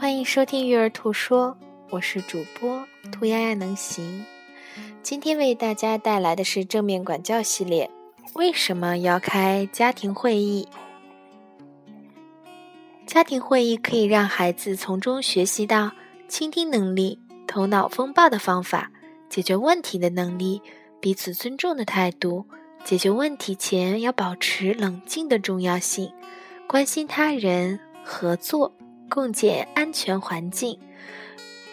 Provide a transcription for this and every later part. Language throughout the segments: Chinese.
欢迎收听育儿兔说，我是主播兔丫丫能行。今天为大家带来的是正面管教系列。为什么要开家庭会议？家庭会议可以让孩子从中学习到倾听能力、头脑风暴的方法、解决问题的能力、彼此尊重的态度、解决问题前要保持冷静的重要性、关心他人、合作。共建安全环境、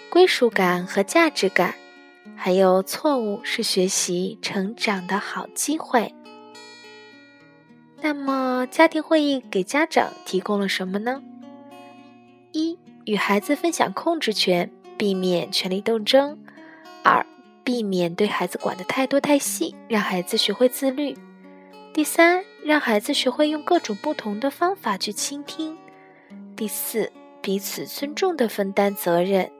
归属感和价值感，还有错误是学习成长的好机会。那么，家庭会议给家长提供了什么呢？一、与孩子分享控制权，避免权力斗争；二、避免对孩子管得太多太细，让孩子学会自律；第三，让孩子学会用各种不同的方法去倾听；第四。彼此尊重的分担责任。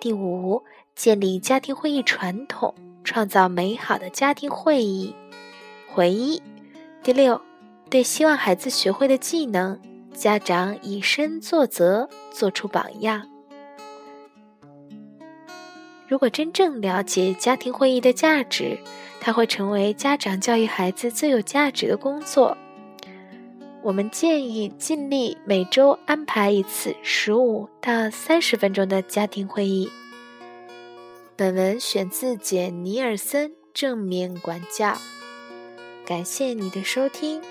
第五，建立家庭会议传统，创造美好的家庭会议回忆。第六，对希望孩子学会的技能，家长以身作则，做出榜样。如果真正了解家庭会议的价值，它会成为家长教育孩子最有价值的工作。我们建议尽力每周安排一次十五到三十分钟的家庭会议。本文选自简·尼尔森《正面管教》，感谢你的收听。